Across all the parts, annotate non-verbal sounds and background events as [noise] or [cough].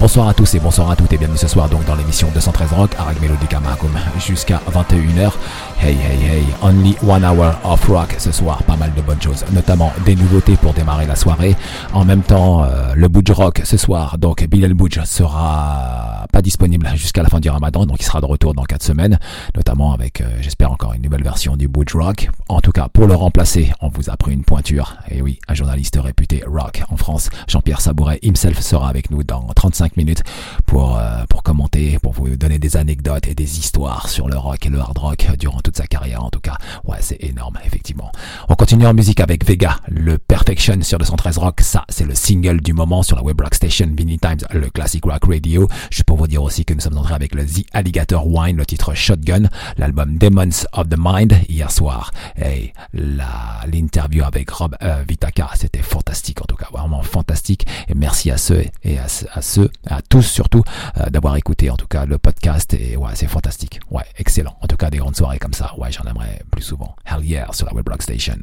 Bonsoir à tous et bonsoir à toutes et bienvenue ce soir donc dans l'émission 213 Rock avec Melodica Macum jusqu'à 21h. Hey hey hey, only one hour of rock ce soir, pas mal de bonnes choses, notamment des nouveautés pour démarrer la soirée. En même temps, euh, le Budge Rock ce soir, donc Bilal Budge sera pas disponible jusqu'à la fin du Ramadan, donc il sera de retour dans 4 semaines, notamment avec, euh, j'espère encore une nouvelle version du Budge Rock. En tout cas, pour le remplacer, on vous a pris une pointure. Et oui, un journaliste réputé rock en France, Jean-Pierre Sabouret himself sera avec nous dans 35 minutes pour, euh, pour commenter, pour vous donner des anecdotes et des histoires sur le rock et le hard rock durant toute sa carrière en tout cas. Ouais, c'est énorme, effectivement. On continue en musique avec Vega, le Perfection sur le 113 Rock. Ça, c'est le single du moment sur la web rock station Vinny Times, le classic rock radio. Juste pour vous dire aussi que nous sommes entrés avec le The Alligator Wine, le titre Shotgun, l'album Demons of the Mind hier soir. Et l'interview avec Rob euh, Vitaka, c'était fantastique en tout cas, vraiment fantastique. Et merci à ceux et à, ceux, à tous surtout, euh, d'avoir écouté en tout cas le podcast. Et ouais, c'est fantastique. Ouais, excellent. En tout cas, des grandes soirées comme ça. Ouais, j'en aimerais plus souvent. Hell yeah sur la Webrock Station.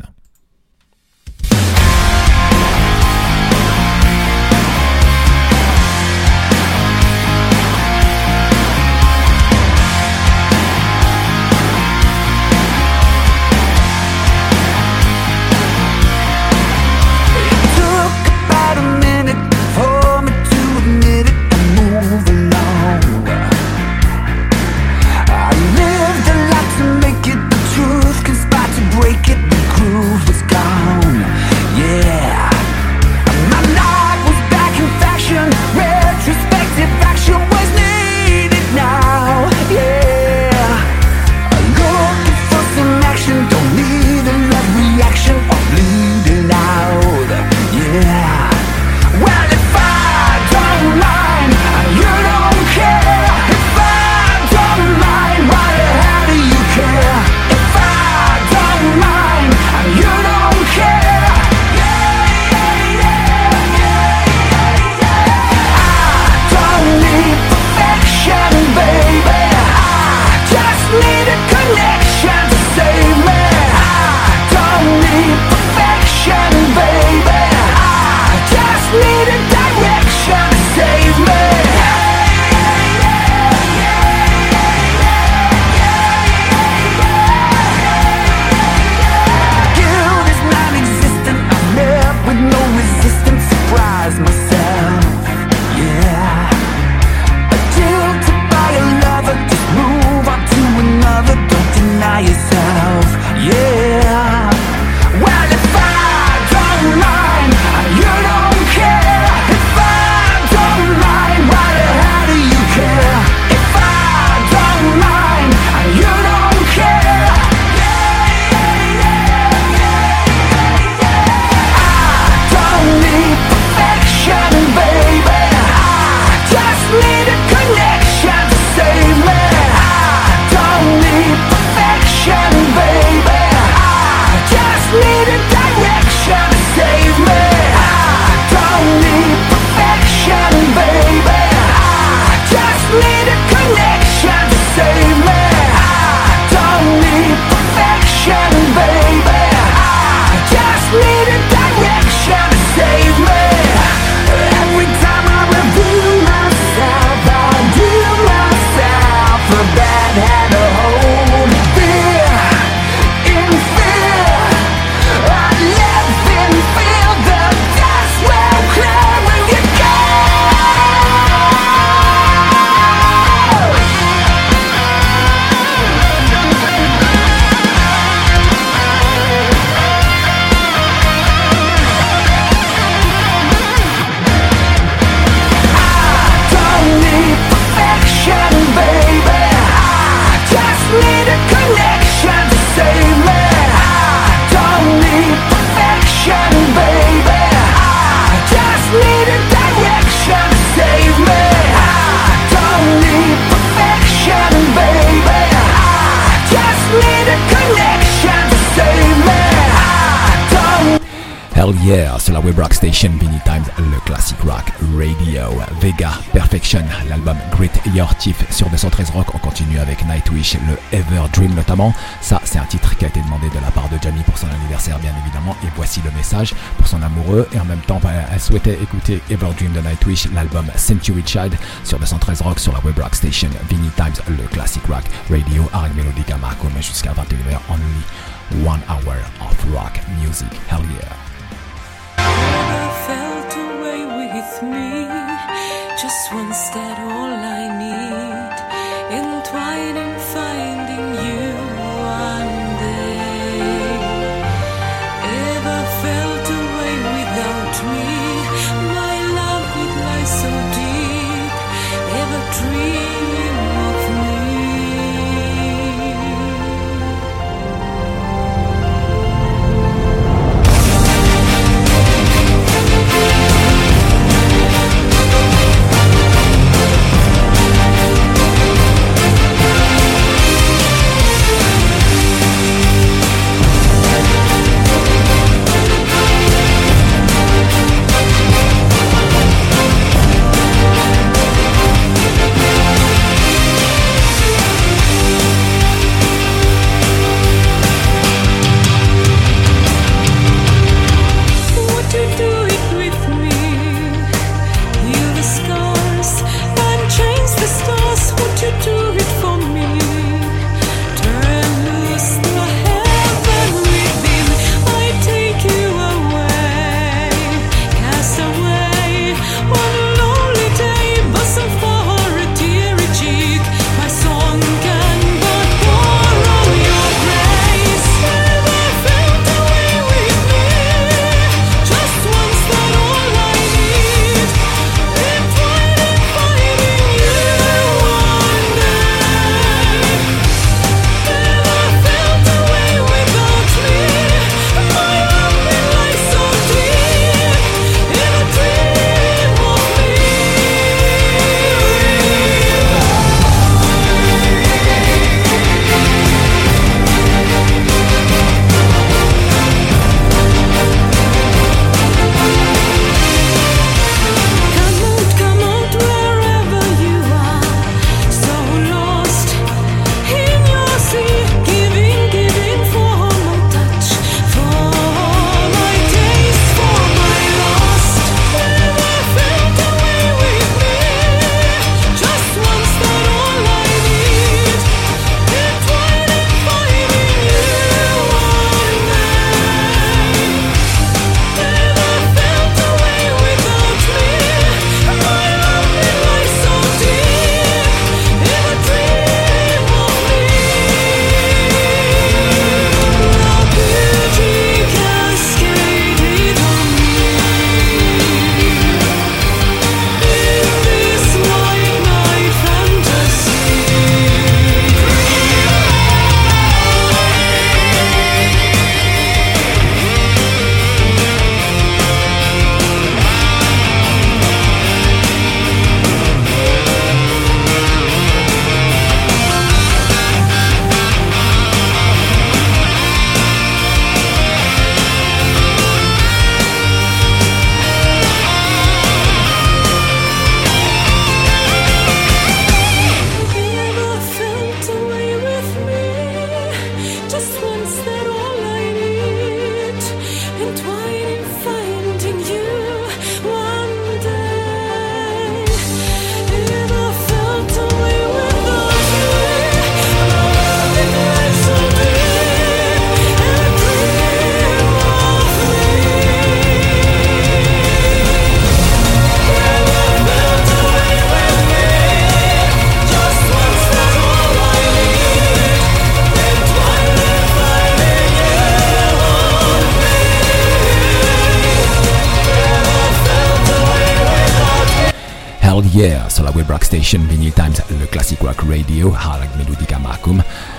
Web Rock Station, Vinny Times, le classic rock radio. Vega, Perfection, l'album Great Your Thief sur 213 Rock. On continue avec Nightwish, le Ever Dream notamment. Ça, c'est un titre qui a été demandé de la part de Jamie pour son anniversaire, bien évidemment. Et voici le message pour son amoureux. Et en même temps, bah, elle souhaitait écouter Ever Dream de Nightwish, l'album Century Child sur 213 Rock sur la Web Rock Station, Vinny Times, le classic rock radio. Avec Melodica Marco, mais jusqu'à 21h, only one hour of rock music. Hell yeah. One step, all I need. entwined Entwining, finding you one day. Ever felt away without me? My love would lie so deep. Ever dreaming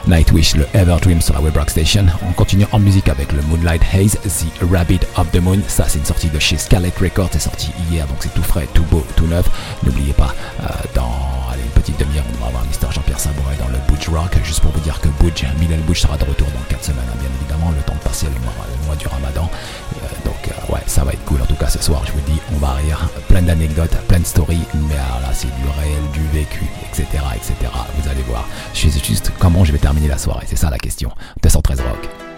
Nightwish, le Ever Dream sur la web rock station. On continue en musique avec le Moonlight Haze, The Rabbit of the Moon. Ça, c'est une sortie de chez Scarlet Records, c'est sorti hier, donc c'est tout frais, tout beau, tout neuf. N'oubliez pas, euh, dans une petite demi-heure, on va avoir Mr. Jean-Pierre Sabouret dans le Budge Rock, juste pour vous dire que Budge, Mylène Budge sera de retour dans 4 semaines, hein, bien évidemment, le temps de passer le mois, du ramadan. Euh, euh, ouais, ça va être cool. En tout cas, ce soir, je vous dis, on va rire, plein d'anecdotes, plein de stories, mais alors là, c'est du réel, du vécu, etc., etc. Vous allez voir. Je sais juste comment je vais terminer la soirée, c'est ça la question. 213 Rock.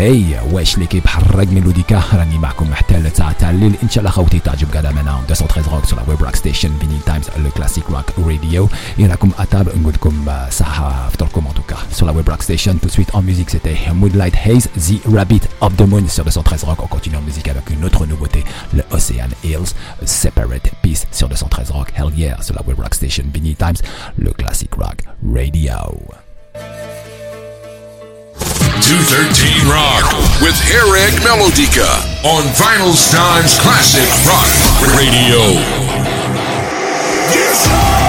sweet. هي واش ليكيب حرق ميلوديكا راني معكم محتل ساعة تاع الليل ان شاء الله خوتي تعجب قاعدة منا 213 روك sur la web rock station Vinyl Times le classic rock radio et راكم اتاب نقول لكم آه، صحة فطركم en tout cas sur la web rock station tout de suite en musique c'était Moonlight Haze The Rabbit of the Moon sur 213 rock on continue en musique avec une autre nouveauté le Ocean Hills A Separate Peace sur 213 rock Hell Yeah sur la web rock station Vinyl Times le classic rock radio 213 Rock with Eric Melodica on Vinyl Times Classic Rock Radio. Can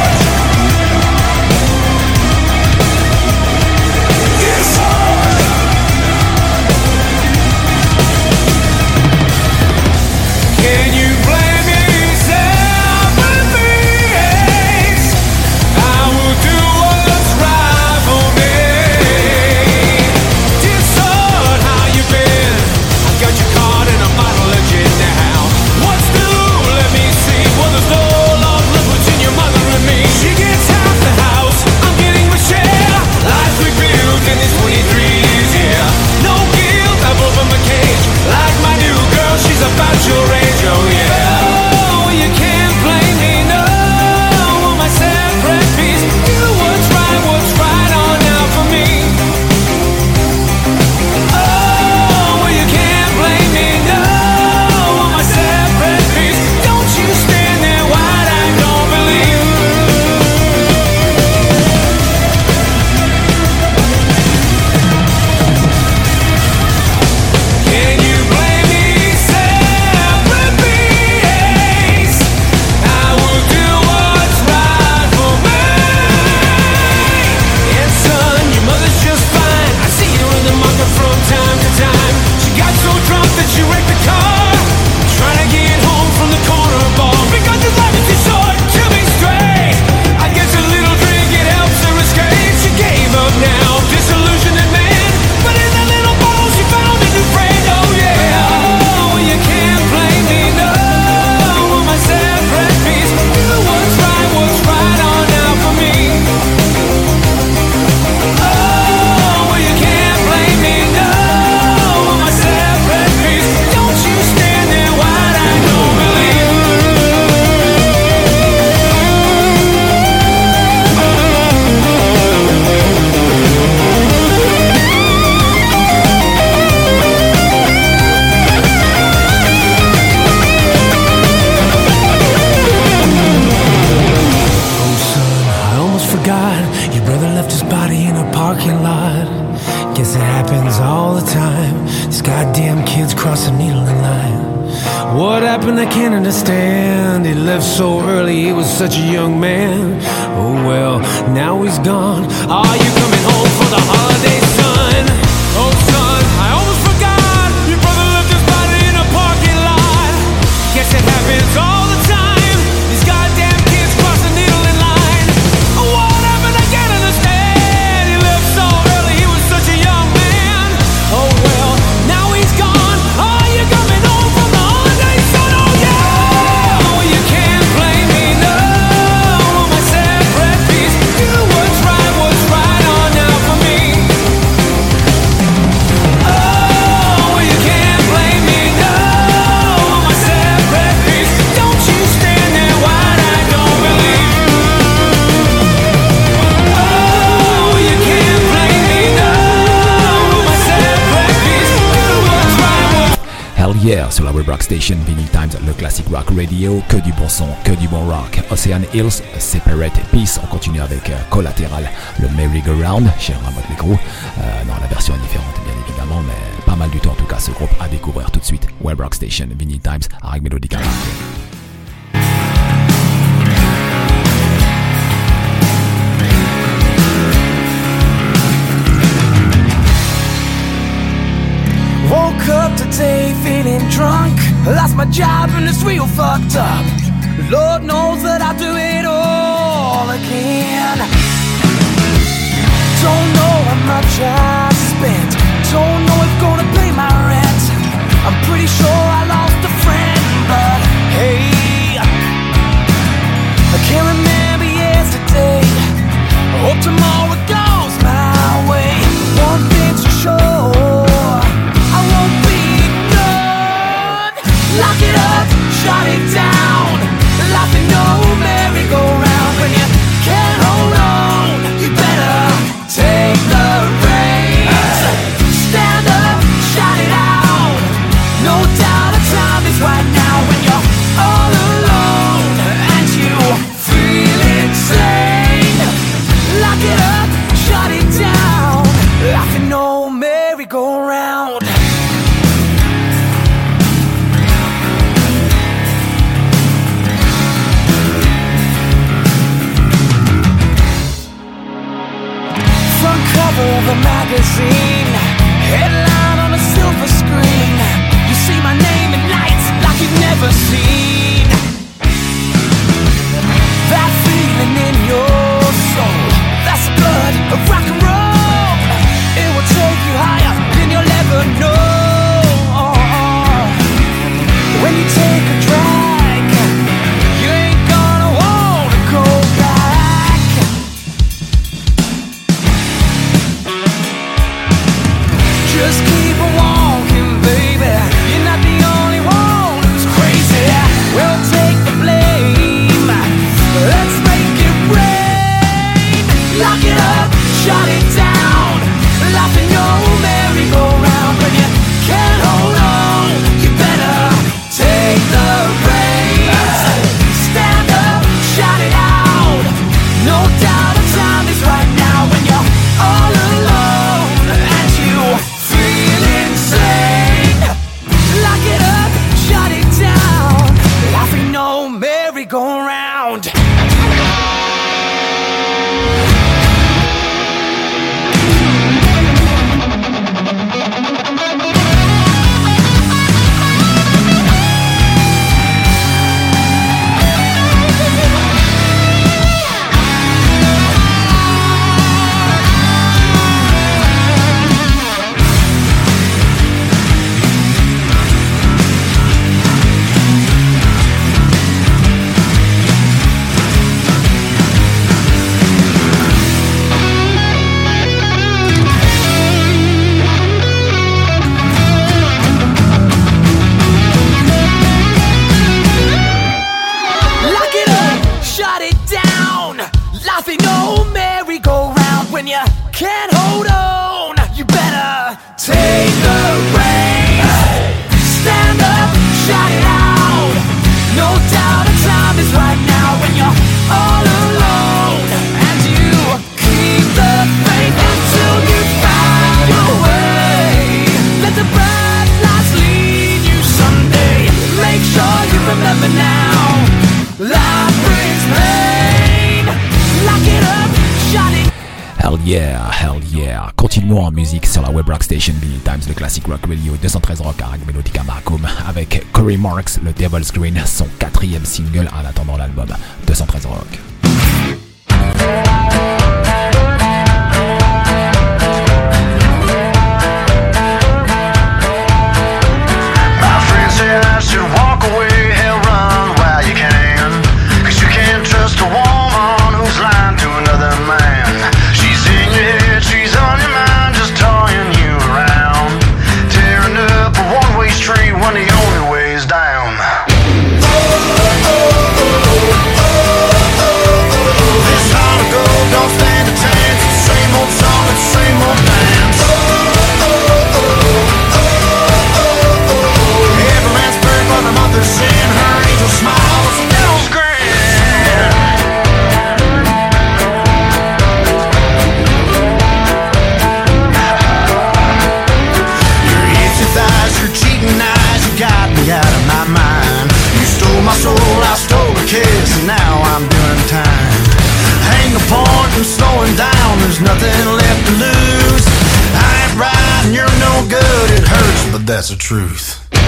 sur la Web Rock Station Vinyl Times, le classic rock radio, que du bon son, que du bon rock. Ocean Hills, Separate Peace, on continue avec euh, Collateral, le Merry-Go-Round, chez Ramot Micro. Euh, non, la version est différente bien évidemment, mais pas mal du tout en tout cas, ce groupe à découvrir tout de suite. Web Rock Station Vinyl Times, avec Melodica. day feeling drunk. Lost my job and it's real fucked up. Lord knows that I do it all again. Don't know how much I spent. Don't know if gonna pay my rent. I'm pretty sure I lost a friend, but hey, I can't remember yesterday. I hope tomorrow. it up, shut it down. Laughing no merry-go-round. of a magazine. Headline on a silver screen. You see my name in lights like you've never seen. can't Hell yeah, hell yeah. Continuons en musique sur la web rock station Billy Times, le classic rock radio 213 rock à Melodica Marcum avec Corey Marks, le Devil's Green, son quatrième single en attendant l'album 213 rock. I'm slowing down, there's nothing left to lose. I ain't right and you're no good, it hurts, but that's the truth. Oh,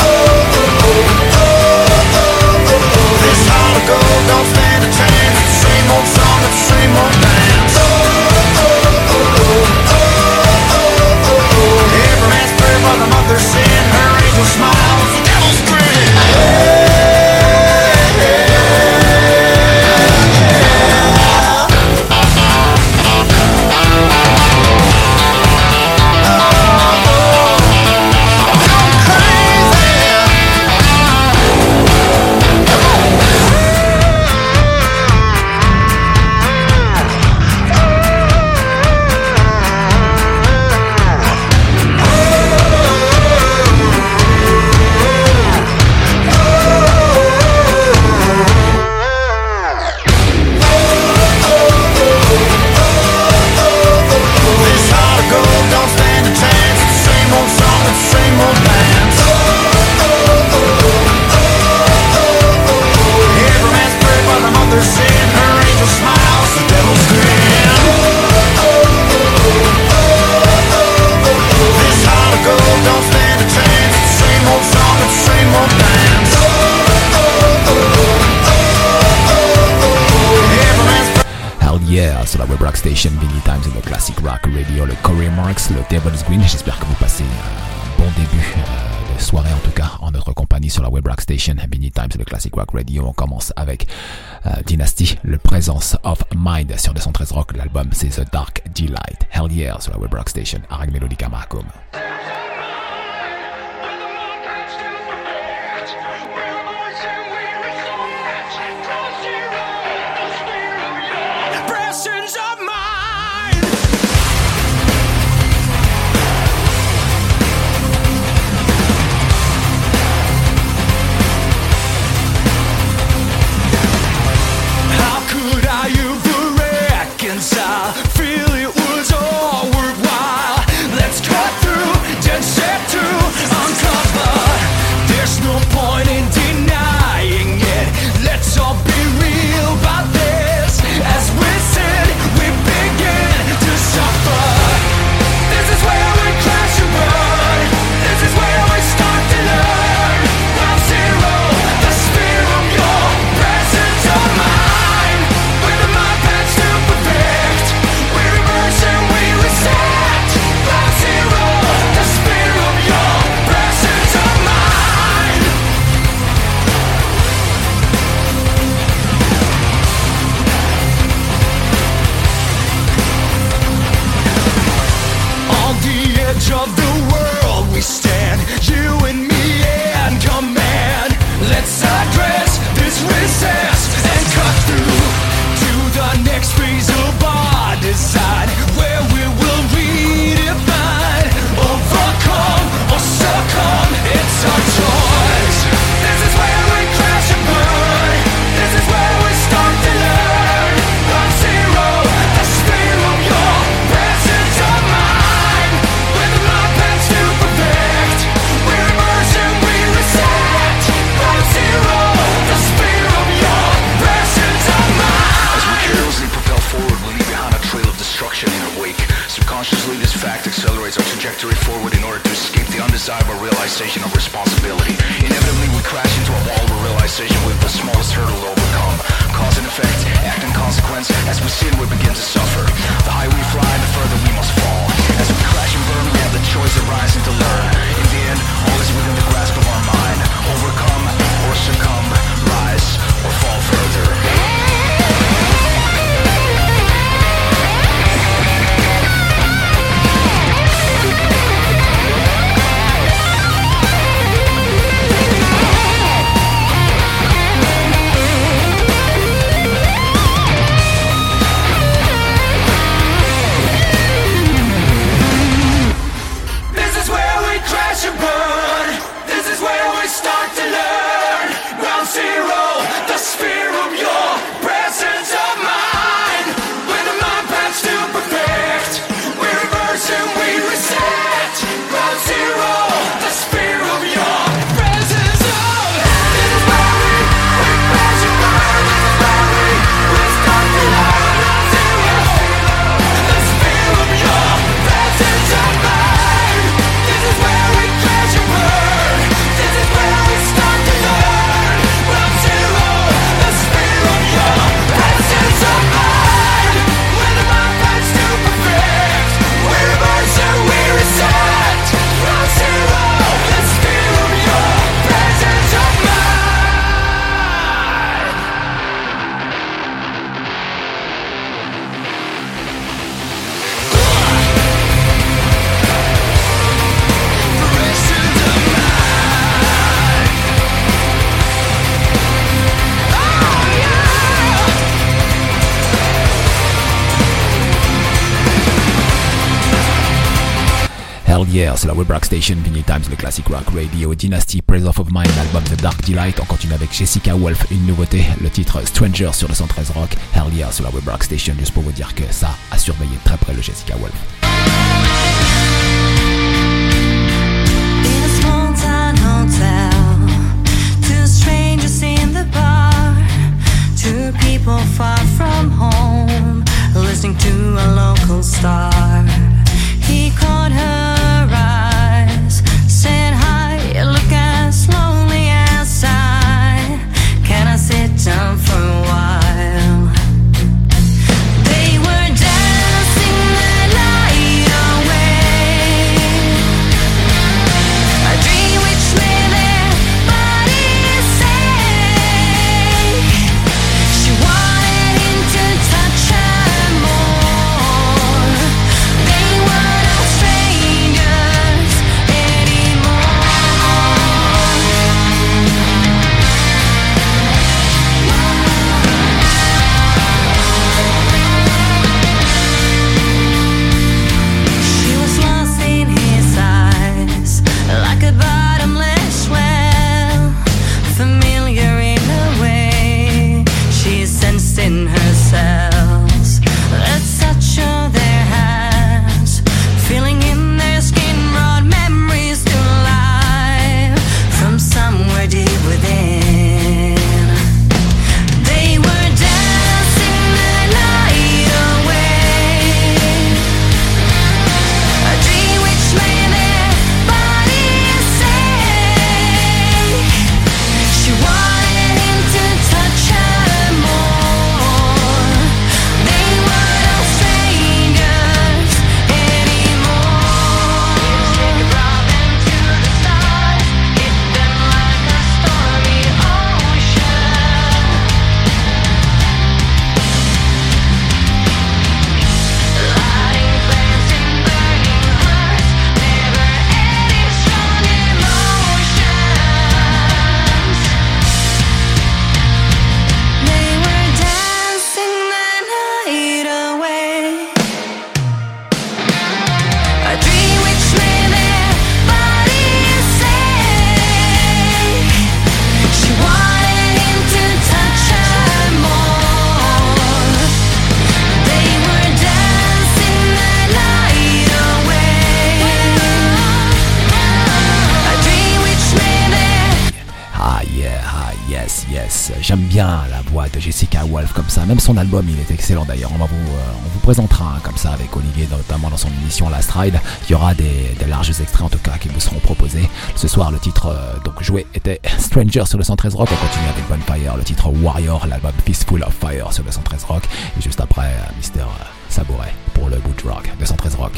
oh, oh, oh this heart of gold don't stand a chance. It's the same old song, it's the same old dance. Oh oh oh oh oh oh oh oh oh. Every man's prayer for the mother's sin, her angel smile. J'espère que vous passez un bon début euh, de soirée, en tout cas, en notre compagnie sur la web rock station Mini Times, le classic rock radio. On commence avec euh, Dynasty, le Presence of Mind sur 213 Rock. L'album, c'est The Dark Delight. Hell yeah sur la web rock station. Arag Melodica Marcum. Effect, act and consequence. As we sin, we begin to suffer. The higher we fly, the further we must fall. As we crash and burn, we have the choice of rising to learn. In the end, all is within the grasp of our mind. Overcome or succumb, rise or fall Hell yeah, c'est la Web Rock Station, Vinyl Times, le Classic Rock Radio, Dynasty, Praise of Mine, l'album The Dark Delight. On continue avec Jessica Wolf, une nouveauté, le titre Stranger sur le 113 Rock. Hell yeah, sur la Web Rock Station, juste pour vous dire que ça a surveillé très près le Jessica Wolf. Two people far from home, listening to a local star. He caught her Son album, il est excellent d'ailleurs. On, va vous, euh, on vous présentera comme ça avec Olivier, notamment dans son émission Last Ride. Il y aura des, larges extraits en tout cas qui vous seront proposés. Ce soir, le titre euh, donc joué était Stranger sur le 113 Rock. On continue avec Bonfire, le titre Warrior, l'album Peaceful of Fire sur le 113 Rock. Et juste après, euh, Mister Sabouret pour le Boot Rock de 113 Rock.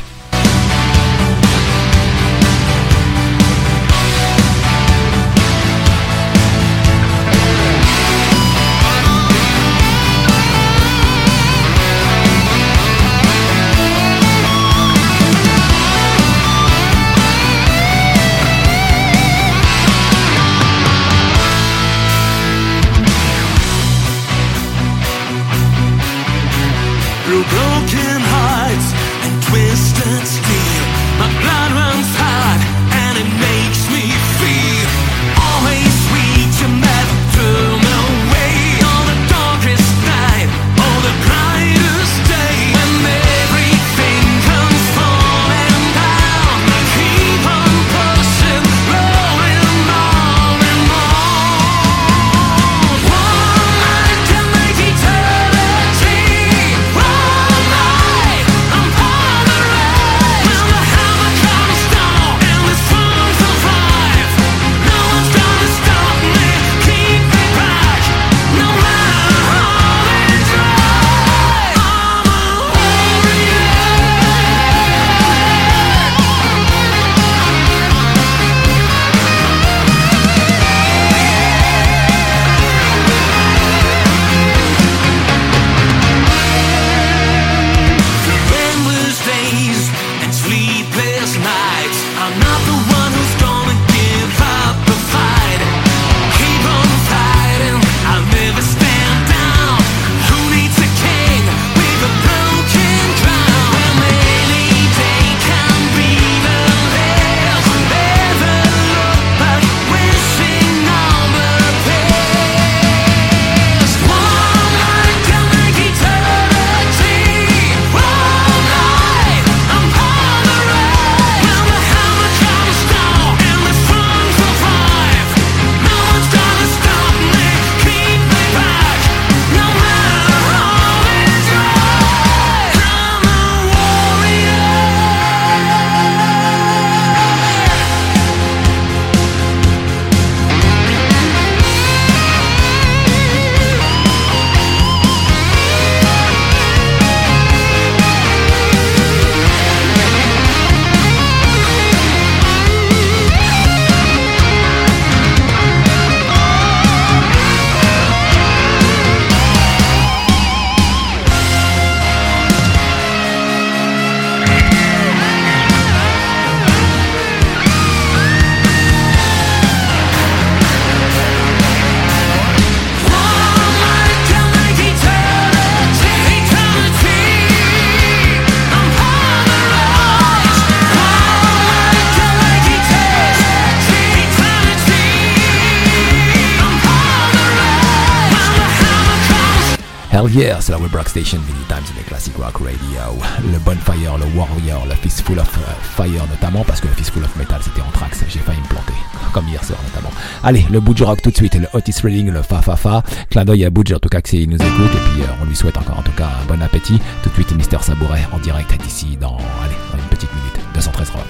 Hell yeah, c'est la Web Rock Station, many times the Classic Rock Radio. Le Bonfire, le Warrior, le Fistful of euh, Fire notamment, parce que le Fistful of Metal c'était Anthrax, j'ai failli me planter, [laughs] comme hier soir notamment. Allez, le Boudge Rock tout de suite, le Otis Redding, le Fa Fa Fa. Clin à en tout cas que c'est- il nous écoute, et puis euh, on lui souhaite encore en tout cas un bon appétit. Tout de suite, Mister Sabouret en direct d'ici dans, allez, dans une petite minute, 213 Rock.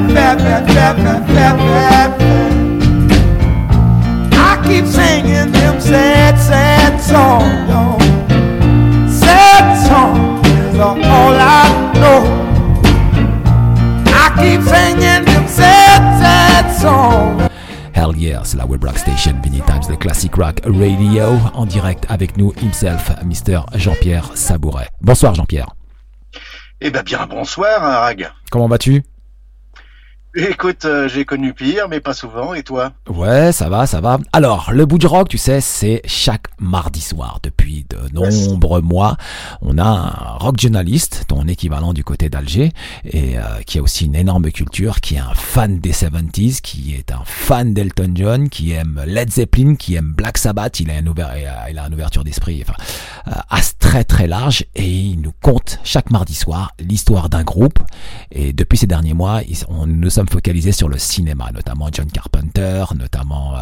I keep singing them sad, sad songs. y'all. Sad songs is all I know. I keep singing them sad, sad songs. Hell yeah, c'est la Web Rock Station, Vinny Times, the Classic Rock Radio, en direct avec nous, himself, Mr. Jean-Pierre Sabouret. Bonsoir Jean-Pierre. Eh ben bien bonsoir, Rag. Comment vas-tu? Écoute, euh, j'ai connu pire, mais pas souvent. Et toi? Ouais, ça va, ça va. Alors, le bout du rock, tu sais, c'est chaque mardi soir depuis de nombreux mois. On a un rock journaliste, ton équivalent du côté d'Alger, et euh, qui a aussi une énorme culture, qui est un fan des 70s, qui est un fan d'Elton John, qui aime Led Zeppelin, qui aime Black Sabbath. Il a une, ouvert, il a ouverture d'esprit, enfin, euh, très très large, et il nous compte chaque mardi soir l'histoire d'un groupe. Et depuis ces derniers mois, on nous sommes focalisés sur le cinéma, notamment John Carpenter, notamment euh,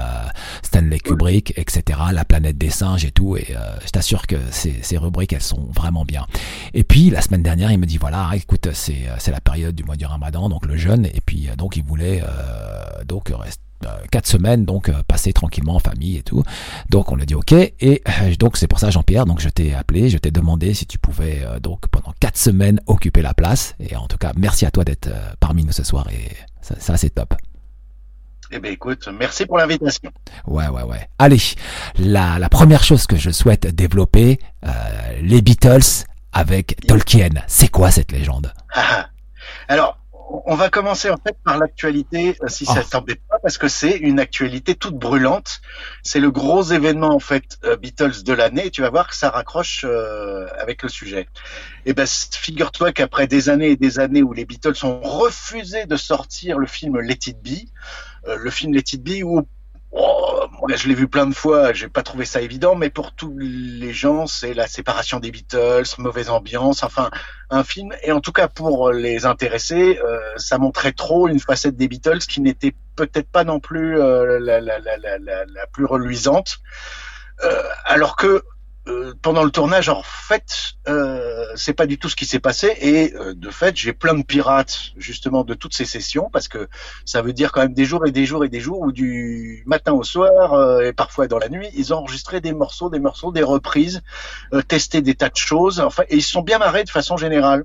Stanley Kubrick, etc. La planète des singes et tout. Et euh, je t'assure que ces, ces rubriques, elles sont vraiment bien. Et puis la semaine dernière, il me dit voilà, écoute, c'est c'est la période du mois du Ramadan, donc le jeûne. Et puis euh, donc il voulait donc rester quatre semaines donc passer tranquillement en famille et tout donc on a dit ok et donc c'est pour ça Jean-Pierre donc je t'ai appelé je t'ai demandé si tu pouvais donc pendant quatre semaines occuper la place et en tout cas merci à toi d'être parmi nous ce soir et ça, c'est top. Eh bien, écoute, merci pour l'invitation. Ouais, ouais, ouais. Allez, la, la première chose que je souhaite développer, euh, les Beatles avec Tolkien. C'est quoi cette légende? Ah, Alors, on va commencer en fait par l'actualité, euh, si ça oh. t'embête pas, parce que c'est une actualité toute brûlante. C'est le gros événement en fait euh, Beatles de l'année. Et tu vas voir que ça raccroche euh, avec le sujet. Et eh ben, figure-toi qu'après des années et des années où les Beatles ont refusé de sortir le film Let It Be, le film Let It Be où Oh, je l'ai vu plein de fois, j'ai pas trouvé ça évident, mais pour tous les gens, c'est la séparation des Beatles, mauvaise ambiance, enfin un film. Et en tout cas pour les intéressés, euh, ça montrait trop une facette des Beatles qui n'était peut-être pas non plus euh, la, la, la, la, plus reluisante. Euh, alors que euh, pendant le tournage, en fait, euh, c'est pas du tout ce qui s'est passé. Et euh, de fait, j'ai plein de pirates justement de toutes ces sessions parce que ça veut dire quand même des jours et des jours et des jours où du matin au soir euh, et parfois dans la nuit, ils ont enregistré des morceaux, des morceaux, des reprises, testé des tas de choses. Enfin, et ils sont bien marrés de façon générale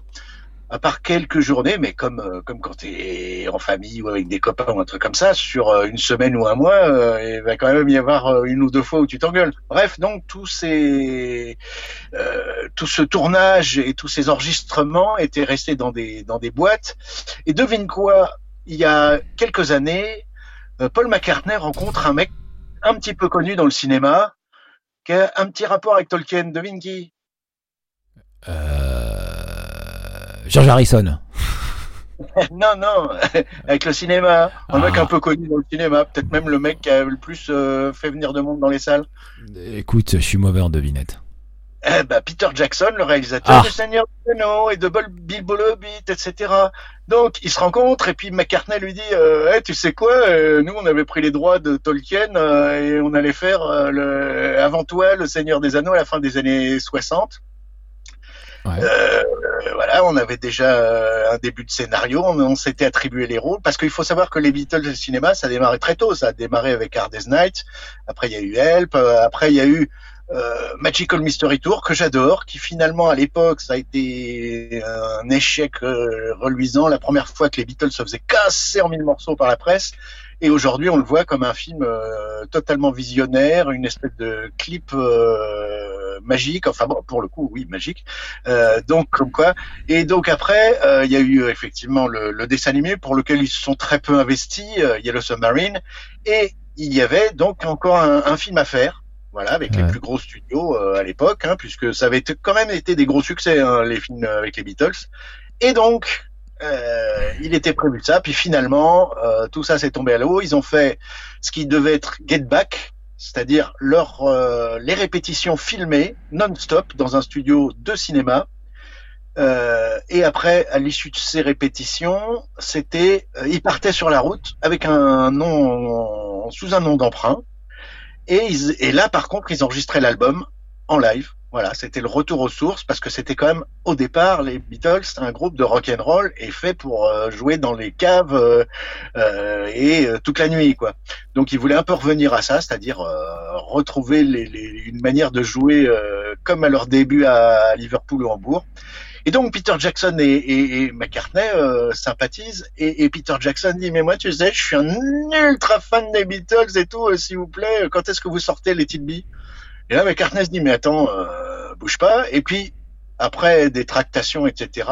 à part quelques journées, mais comme euh, comme quand tu es en famille ou avec des copains ou un truc comme ça, sur euh, une semaine ou un mois, euh, il va quand même y avoir une ou deux fois où tu t'engueules. Bref, donc tous ces tout ce tournage et tous ces enregistrements étaient restés dans des dans des boîtes. Et devine quoi Il y a quelques années, Paul McCartney rencontre un mec un petit peu connu dans le cinéma qui a un petit rapport avec Tolkien. Devine qui? Euh... George Harrison. [laughs] non, non, [laughs] avec le cinéma. Un mec un ah. peu connu dans le cinéma. Peut-être même le mec qui a le plus euh, fait venir de monde dans les salles. Écoute, je suis mauvais en devinette. Eh ben, Peter Jackson, le réalisateur ah. du Seigneur des Anneaux et de Bilbo le Hobbit, etc. Donc, ils se rencontrent et puis McCartney lui dit euh, tu sais quoi euh, Nous, on avait pris les droits de Tolkien et on allait faire le, avant toi le Seigneur des Anneaux à la fin des années 60. Euh, voilà, on avait déjà euh, un début de scénario, on, s'était attribué les rôles parce qu'il faut savoir que les Beatles le cinéma, ça a démarré très tôt. Ça a démarré avec Hard Night. Après, il y a eu Help. Euh, après, il y a eu euh, Magical Mystery Tour que j'adore, qui finalement à l'époque ça a été un échec reluisant. La première fois que les Beatles se faisaient casser en mille morceaux par la presse. Et aujourd'hui, on le voit comme un film totalement visionnaire, une espèce de clip magique, enfin bon, pour le coup, oui, magique. Euh, donc comme quoi. Et donc après, euh, il y a eu effectivement le, le, dessin animé pour lequel ils se sont très peu investis, euh, Yellow Submarine, et il y avait donc encore un, un film à faire. Voilà, avec les plus gros studios euh, à l'époque, hein, puisque ça avait quand même été des gros succès, hein, les films avec les Beatles. Et donc, euh, il était prévu ça, puis finalement, euh, tout ça s'est tombé à l'eau. Ils ont fait ce qui devait être Get Back, c'est-à-dire leur euh, les répétitions filmées non-stop dans un studio de cinéma. Euh, et après, à l'issue de ces répétitions, c'était, euh, ils partaient sur la route avec un nom sous un nom d'emprunt. Et, et là, par contre, ils enregistraient l'album en live voilà, c'était le retour aux sources parce que c'était quand même au départ les Beatles, un groupe de rock and roll et fait pour euh, jouer dans les caves euh, euh, et toute la nuit quoi. Donc ils voulaient un peu revenir à ça, c'est-à-dire retrouver les, les, une manière de jouer comme à leur début à Liverpool ou Hambourg. Et donc Peter Jackson et, et, et McCartney sympathisent et, et, Peter Jackson dit mais moi tu sais je suis un ultra fan des Beatles et tout s'il vous plaît quand est-ce que vous sortez les It et là, McCartney se dit, mais attends, euh, bouge pas. Et puis, après des tractations, etc.,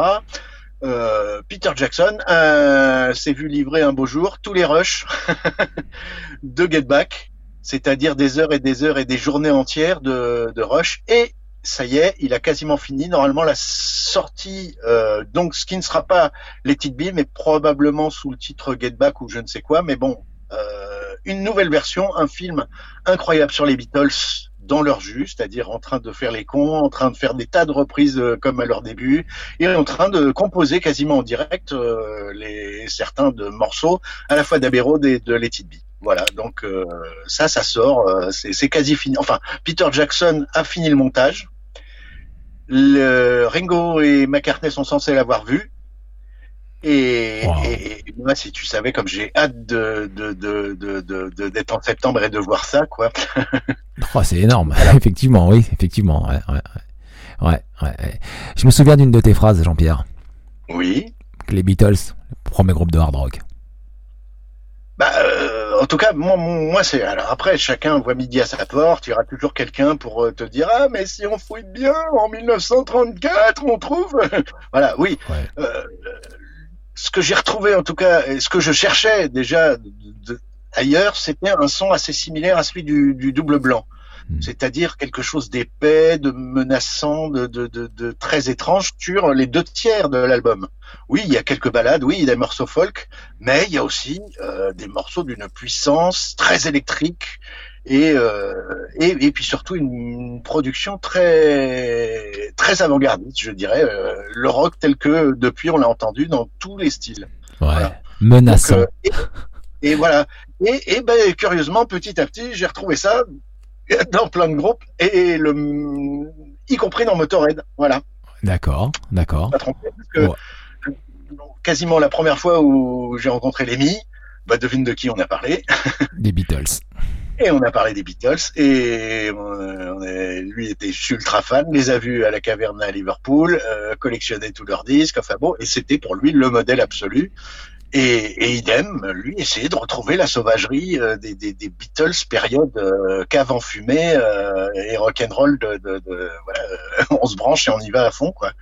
euh, Peter Jackson euh, s'est vu livrer un beau jour tous les rushs [laughs] de Get Back, c'est-à-dire des heures et des heures et des journées entières de, de rush. Et ça y est, il a quasiment fini. Normalement, la sortie, euh, donc ce qui ne sera pas les It Be, mais probablement sous le titre Get Back ou je ne sais quoi. Mais bon, euh, une nouvelle version, un film incroyable sur les Beatles dans leur jus, c'est-à-dire en train de faire les cons, en train de faire des tas de reprises euh, comme à leur début, et en train de composer quasiment en direct euh, les certains de morceaux, à la fois d'Abbey Road et de Let It Be. Voilà, donc euh, ça, ça sort, euh, c'est quasi fini. Enfin, Peter Jackson a fini le montage. Le, Ringo et McCartney sont censés l'avoir vu. Et, Wow. et- et moi, si tu savais comme j'ai hâte de de de de de- de- d'être en septembre et de voir ça, quoi. [laughs] Oh, c'est énorme, [laughs] effectivement, oui, effectivement. Ouais, ouais. Je me souviens d'une de tes phrases, Jean-Pierre. Oui. que Les Beatles, le premier groupe de hard rock. Bah, euh, en tout cas, moi, moi c'est. Alors après, chacun voit midi à sa porte. Il y aura toujours quelqu'un pour euh, te dire ah, mais si on fouille bien, en 1934, on trouve. [laughs] voilà, oui. Ouais. Euh, ce que j'ai retrouvé, en tout cas, et ce que je cherchais déjà de- de- ailleurs, c'était un son assez similaire à celui du, du double blanc. Hmm. C'est-à-dire quelque chose d'épais, de menaçant, de, très étrange sur les deux tiers de l'album. Oui, il y a quelques ballades, oui, il y a des morceaux folk, mais il y a aussi euh, des morceaux d'une puissance très électrique et, euh, et, et puis surtout une production très très avant-gardiste, je dirais, euh, le rock tel que depuis on l'a entendu dans tous les styles. Ouais. Voilà. Menaçant. Donc, euh, et, et voilà. Et, et ben, curieusement, petit à petit, j'ai retrouvé ça [laughs] dans plein de groupes et le y compris dans Motorhead. Voilà, D'accord, d'accord. pas trompé parce que Ouais. quasiment la première fois où j'ai rencontré Lemmy, bah devine de qui on a parlé. [laughs] Des Beatles. Et on a parlé des Beatles et euh, on est- lui était ultra fan, les a vus à la caverne à Liverpool, euh, collectionnait tous leurs disques, enfin bon, et c'était pour lui le modèle absolu. Et, et idem, lui essayait de retrouver la sauvagerie euh, des, des, des Beatles période euh, cave en fumée euh, et rock'n'roll de, de, de voilà, euh, [laughs] on se branche et on y va à fond quoi.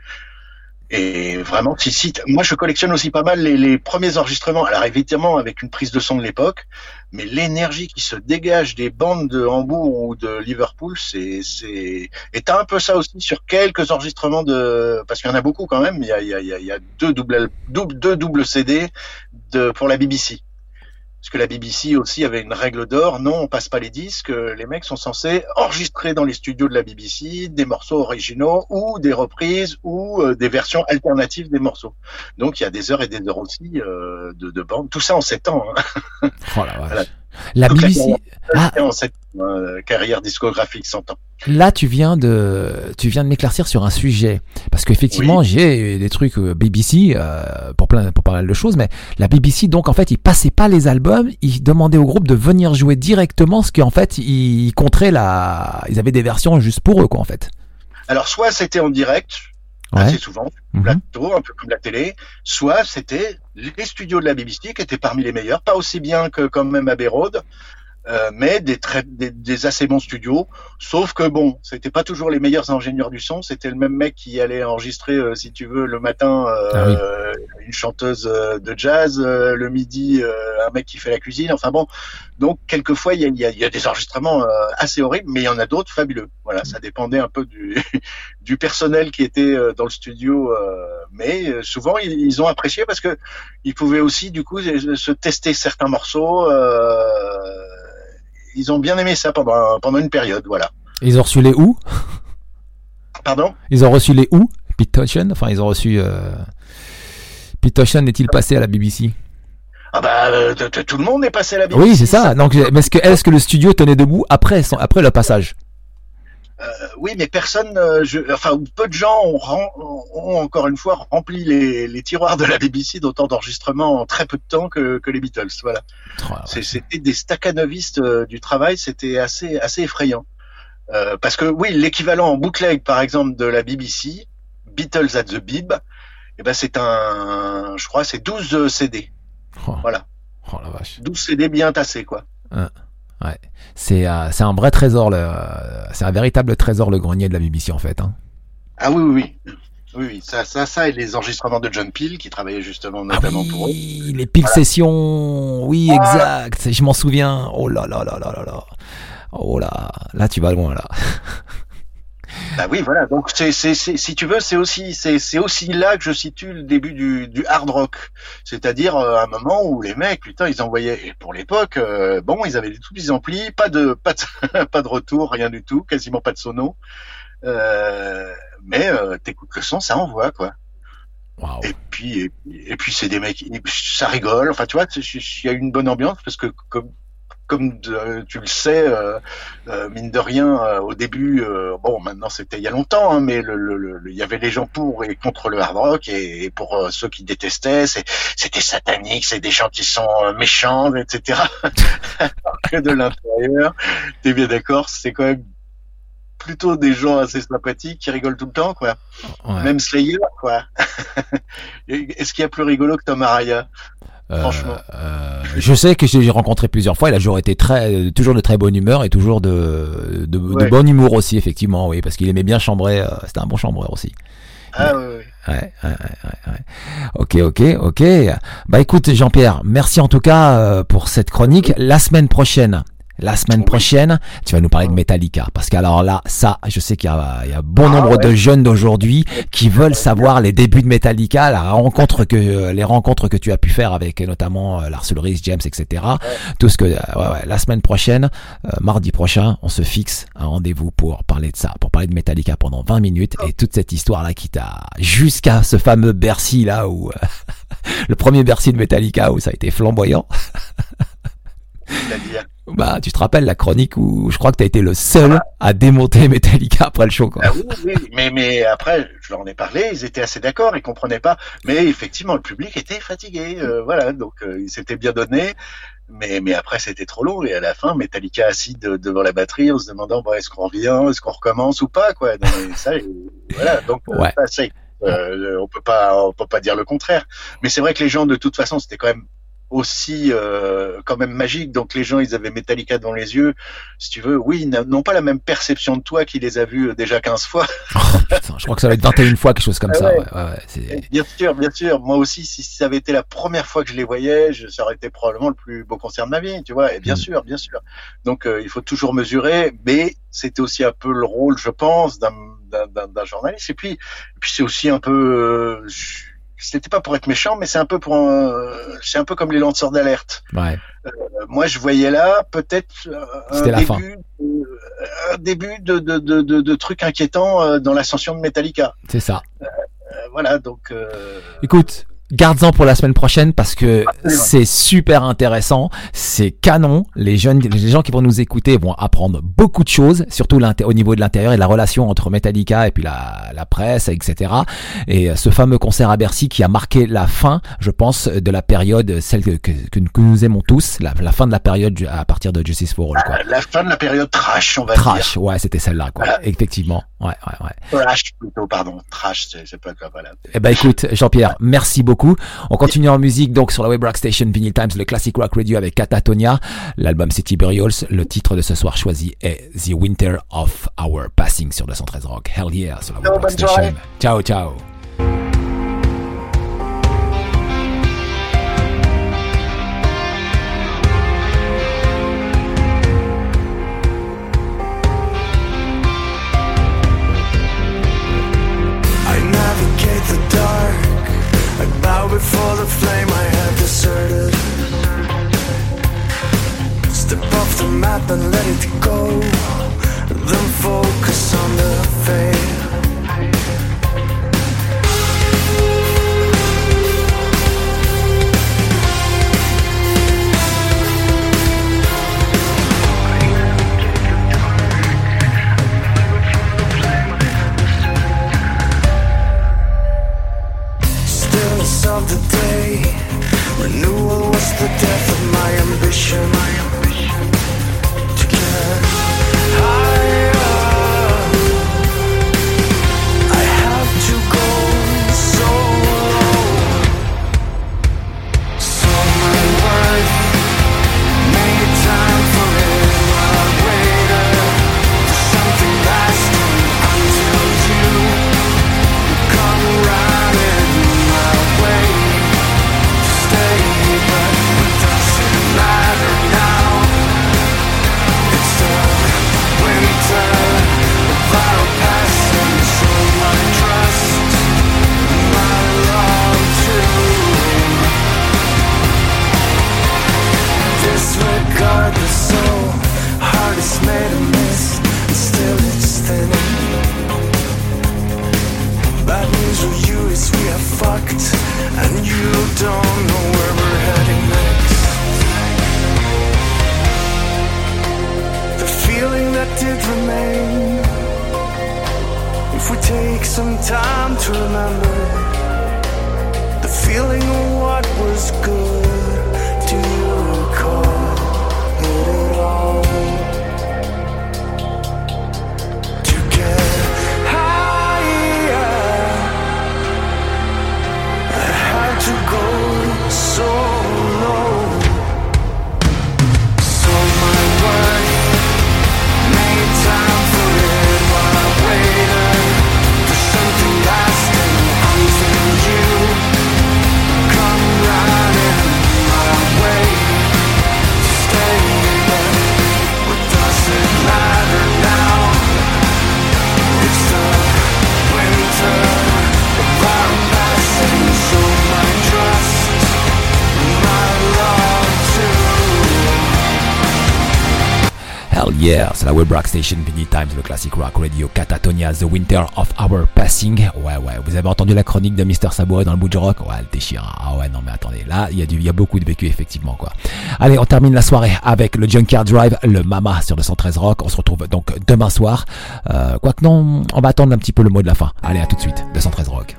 Et vraiment, si, si, moi je collectionne aussi pas mal les, premiers enregistrements. Alors évidemment avec une prise de son de l'époque, mais l'énergie qui se dégage des bandes de Hambourg ou de Liverpool, c'est c'est et t'as un peu ça aussi sur quelques enregistrements de parce qu'il y en a beaucoup quand même. Il y a il y a, il y a- deux doubles deux doubles CD de pour la BBC. Parce que la BBC aussi avait une règle d'or, non, on passe pas les disques, les mecs sont censés enregistrer dans les studios de la BBC des morceaux originaux ou des reprises ou euh, des versions alternatives des morceaux. Donc il y a des heures et des heures aussi euh, de, de bande, tout ça en sept ans. Hein. Oh la BBC. Ah, en cette euh, carrière discographique 100 ans. là, tu viens de, tu viens de m'éclaircir sur un sujet. Parce qu'effectivement, Oui. j'ai des trucs euh, BBC, euh, pour plein, pour pas mal de choses, mais la BBC, donc, en fait, ils passaient pas les albums, ils demandaient au groupe de venir jouer directement, ce qu'en fait, ils contraient la, ils avaient des versions juste pour eux, quoi, en fait. Alors soit c'était en direct, Ouais. assez souvent, Mhm. plateau, un peu comme la télé, soit c'était les studios de la BBC étaient parmi les meilleurs, pas aussi bien que quand même Abbey Road, euh, mais des, très, des, des assez bons studios. Sauf que bon, c'était pas toujours les meilleurs ingénieurs du son. C'était le même mec qui allait enregistrer, euh, si tu veux, le matin euh, une chanteuse euh, de jazz, euh, le midi euh, un mec qui fait la cuisine. Enfin bon, donc quelquefois il y a, y a- y a des enregistrements euh, assez horribles, mais il y en a d'autres fabuleux. Voilà, ça dépendait un peu du [laughs] du personnel qui était euh, dans le studio, euh, mais euh, souvent ils, ils ont apprécié parce que ils pouvaient aussi du coup se se tester certains morceaux. euh, ils ont bien aimé ça pendant pendant une période, voilà. Ils ont reçu les où? Pardon? Ils ont reçu les où? Pete Enfin, ils ont reçu, euh... Pete est-il passé à la BBC? Ah bah euh, tout le monde est passé à la BBC. Oui, c'est ça. Donc, mais est-ce que, est-ce que le studio tenait debout après, son- après le passage? Euh, oui, mais personne, euh, je, enfin peu de gens ont, ont encore une fois rempli les, les tiroirs de la BBC d'autant d'enregistrements en très peu de temps que, que les Beatles. Voilà. Oh, C'était des staccanovistes euh, du travail, c'était assez assez effrayant. Euh, parce que oui, l'équivalent en bootleg par exemple de la BBC, Beatles at the Bib, eh ben c'est un, je crois, c'est 12 CD, Oh, voilà, oh la vache. 12 CD bien tassés quoi. Ouais. C'est, euh, c'est un vrai trésor, c'est un véritable trésor, le grenier de la BBC, en fait. Hein. Ah oui oui oui. Oui, oui, ça, ça, ça, et les enregistrements de John Peel, qui travaillait justement notamment ah pour eux. oui, les pile sessions, oui, exact, je m'en souviens. Oh là là là là là là. Oh là, là tu vas loin là. [laughs] Bah oui, voilà. Donc c'est, c'est, c'est- si tu veux, c'est aussi, c'est, c'est aussi là que je situe le début du, du hard rock. C'est-à-dire euh, un moment où les mecs, putain, ils envoyaient. Et pour l'époque, euh, bon, ils avaient tous les amplis, pas de, pas de, [laughs] pas de retour, rien du tout, quasiment pas de sono. Euh, mais euh, t'écoutes le son, ça envoie quoi. Waouh. Et puis, et, puis- et puis c'est des mecs, ça rigole. Enfin, tu vois, il y a une bonne ambiance parce que comme comme de- tu le sais, euh, euh, mine de rien, euh, au début, bon, maintenant c'était il y a longtemps, hein, mais le, le- le- il y avait les gens pour et contre le hard rock et, et pour ceux qui détestaient, c'était satanique, c'est des gens qui sont méchants, etc. [laughs] Alors que de l'intérieur, t'es bien d'accord, c'est quand même plutôt des gens assez sympathiques qui rigolent tout le temps, quoi. Ouais. Même Slayer, quoi. [laughs] Est-ce qu'il y a plus rigolo que Tom Araya? Franchement. euh, je sais que j'ai rencontré plusieurs fois. Il a toujours été très, euh, toujours de très bonne humeur et toujours de, de, de Ouais. bon humour aussi, effectivement, oui, parce qu'il aimait bien chambrer. euh, C'était un bon chambreur aussi. Ah oui, oui. Ouais, ouais, ouais. Ok, ok, ok. Bah écoute, Jean-Pierre, merci en tout cas euh, pour cette chronique. La semaine prochaine. La semaine prochaine, tu vas nous parler de Metallica. Parce qu'alors là, ça, je sais qu'il y a, il y a bon nombre de jeunes d'aujourd'hui qui veulent savoir les débuts de Metallica, la rencontre que, les rencontres que tu as pu faire avec notamment euh, Lars Ulrich, James, etc. Tout ce que, euh, ouais, ouais, la semaine prochaine, euh, mardi prochain, on se fixe un rendez-vous pour parler de ça, pour parler de Metallica pendant 20 minutes et toute cette histoire là qui t'a jusqu'à ce fameux Bercy là où euh, [laughs] le premier Bercy de Metallica où ça a été flamboyant. Bah, tu te rappelles la chronique où je crois que t'as été le seul à démonter [laughs] Metallica après le show, quoi. Ah oui, oui, mais, mais après, je leur en ai parlé, ils étaient assez d'accord, ils comprenaient pas. Mais effectivement, le public était fatigué, euh, voilà, donc euh, ils s'étaient bien donnés. Mais, mais après, c'était trop long. Et à la fin, Metallica assis de- devant la batterie en se demandant bon, est-ce qu'on revient, est-ce qu'on recommence ou pas, quoi. Mais ça, et voilà, donc euh, Ouais. ça, c'est- euh, on peut pas, on peut pas dire le contraire. Mais c'est vrai que les gens, de toute façon, c'était quand même aussi euh, quand même magique. Donc les gens, ils avaient Metallica devant les yeux. Si tu veux, oui, ils n'ont pas la même perception de toi qui les a vus euh, déjà 15 fois. Oh, [laughs] putain, je crois que ça va être 21 fois, quelque chose comme Ah ça. ouais. Ouais, ouais, ouais, c'est- Bien sûr, bien sûr. Moi aussi, si ça avait été la première fois que je les voyais, je, ça aurait été probablement le plus beau concert de ma vie, tu vois. Et bien Mm. sûr, bien sûr. Donc, euh, il faut toujours mesurer, mais c'était aussi un peu le rôle, je pense, d'un journaliste. Et puis, et puis c'est aussi un peu. Euh, je- c'était pas pour être méchant, mais c'est un peu pour. c'est un peu comme les lanceurs d'alerte. ouais. Euh, moi, je voyais là peut-être euh, un début, euh, un début de, de, de, de, de trucs inquiétants euh, dans l'ascension de Metallica. C'est ça. Euh, voilà, donc. Euh, Écoute, garde-en pour la semaine prochaine parce que c'est super intéressant, c'est canon. Les jeunes, les gens qui vont nous écouter vont apprendre beaucoup de choses, surtout au niveau de l'intérieur et de la relation entre Metallica et puis la, la presse, etc. Et euh, ce fameux concert à Bercy qui a marqué la fin, je pense, de la période, celle que, que, que nous aimons tous, la, la fin de la période à partir de Justice for All, quoi. la fin de la période trash, on va dire. Trash, ouais, c'était celle-là, quoi. Voilà. Effectivement, ouais, ouais, ouais. Trash plutôt, pardon. Trash, c'est pas quoi, voilà. Eh ben écoute, Jean-Pierre, merci beaucoup. On continue en musique donc sur la Web Rock Station Vinyl Times, le Classic Rock Radio avec Catatonia. L'album City Burials. Le titre de ce soir choisi est The Winter of Our Passing sur 213 Rock. Hell yeah sur la Web Rock Station. Ciao, ciao. Before the flame I have deserted. Step off the map and let it go. Then focus on the fate. Ambition. To time to remember the feeling of what was good, Hell yeah, c'est la web rock station Vinny Times, le classic rock radio Catatonia, The Winter of Our Passing. Ouais, ouais, vous avez entendu la chronique de Mister Sabouret dans le bout du rock? Ouais, elle déchire. Ah ouais, non mais attendez, là, il y, a du- y a beaucoup de vécu effectivement quoi. Allez, on termine la soirée avec le Junkyard Drive, le Mama sur 213 Rock. On se retrouve donc demain soir. Euh, Quoique non, on va attendre un petit peu le mot de la fin. Allez, à tout de suite, 213 Rock.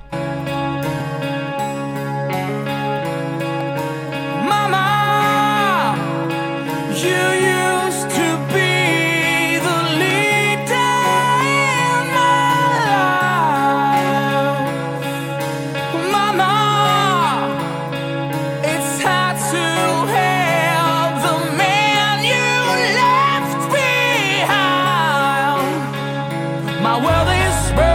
Whisper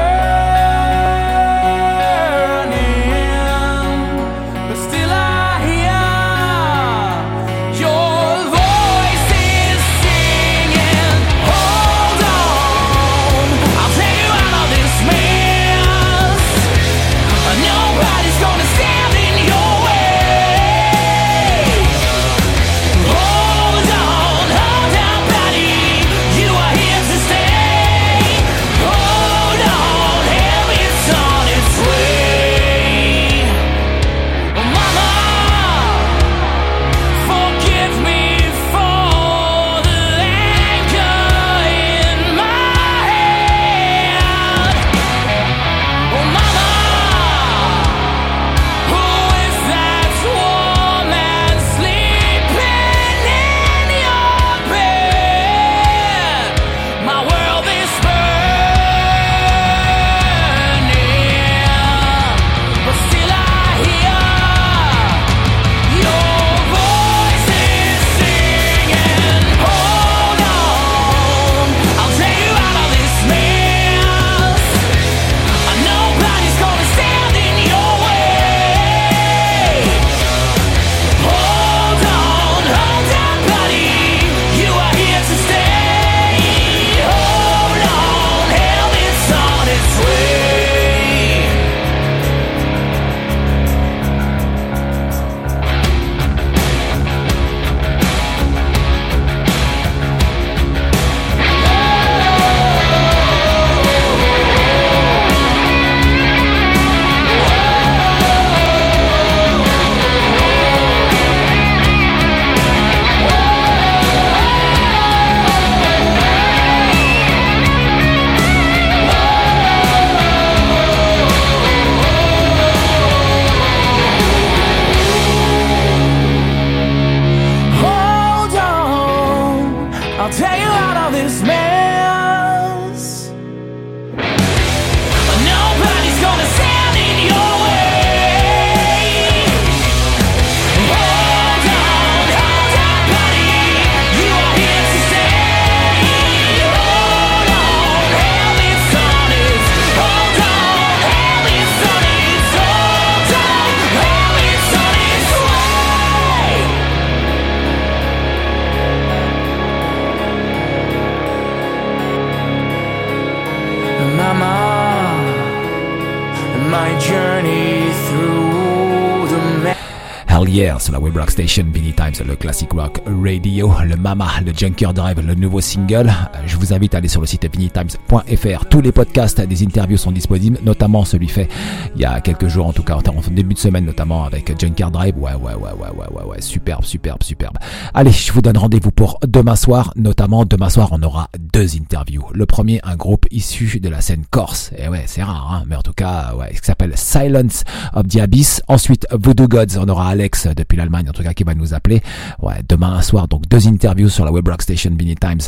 sur la web rock station Vinny Times, le classic rock radio, le Mama, le Junker Drive, le nouveau single. Euh, je vous invite à aller sur le site vinnytimes.fr. Tous les podcasts des interviews sont disponibles, notamment celui fait il y a quelques jours, en tout cas en début de semaine, notamment avec Junker Drive. Ouais, ouais, ouais, ouais, ouais, ouais, ouais, superbe, superbe, superbe. Allez, je vous donne rendez-vous pour demain soir, notamment demain soir, on aura deux interviews. Le premier, un groupe issu de la scène corse. Et ouais, c'est rare, hein, mais en tout cas, ouais, qui s'appelle Silence of the Abyss. Ensuite, Voodoo Gods, on aura Alex depuis l'Allemagne, en tout cas, qui va nous appeler. Ouais, demain soir, donc deux interviews sur la web rock station Vinny Times,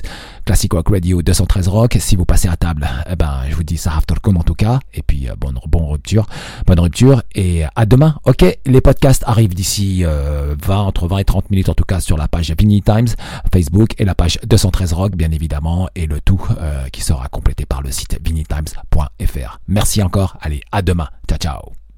Classic Rock Radio 213 Rock. Si vous passez à table, eh ben, je vous dis ça comme en tout cas. Et puis, euh, bonne, bonne rupture, bonne rupture. Et à demain. Ok, les podcasts arrivent d'ici 20, euh, entre 20 et 30 minutes en tout cas sur la page Vinny Times, Facebook et la page 213 Rock, bien évidemment. Et le tout euh, qui sera complété par le site vinnytimes.fr. Merci encore. Allez, à demain. Ciao, ciao.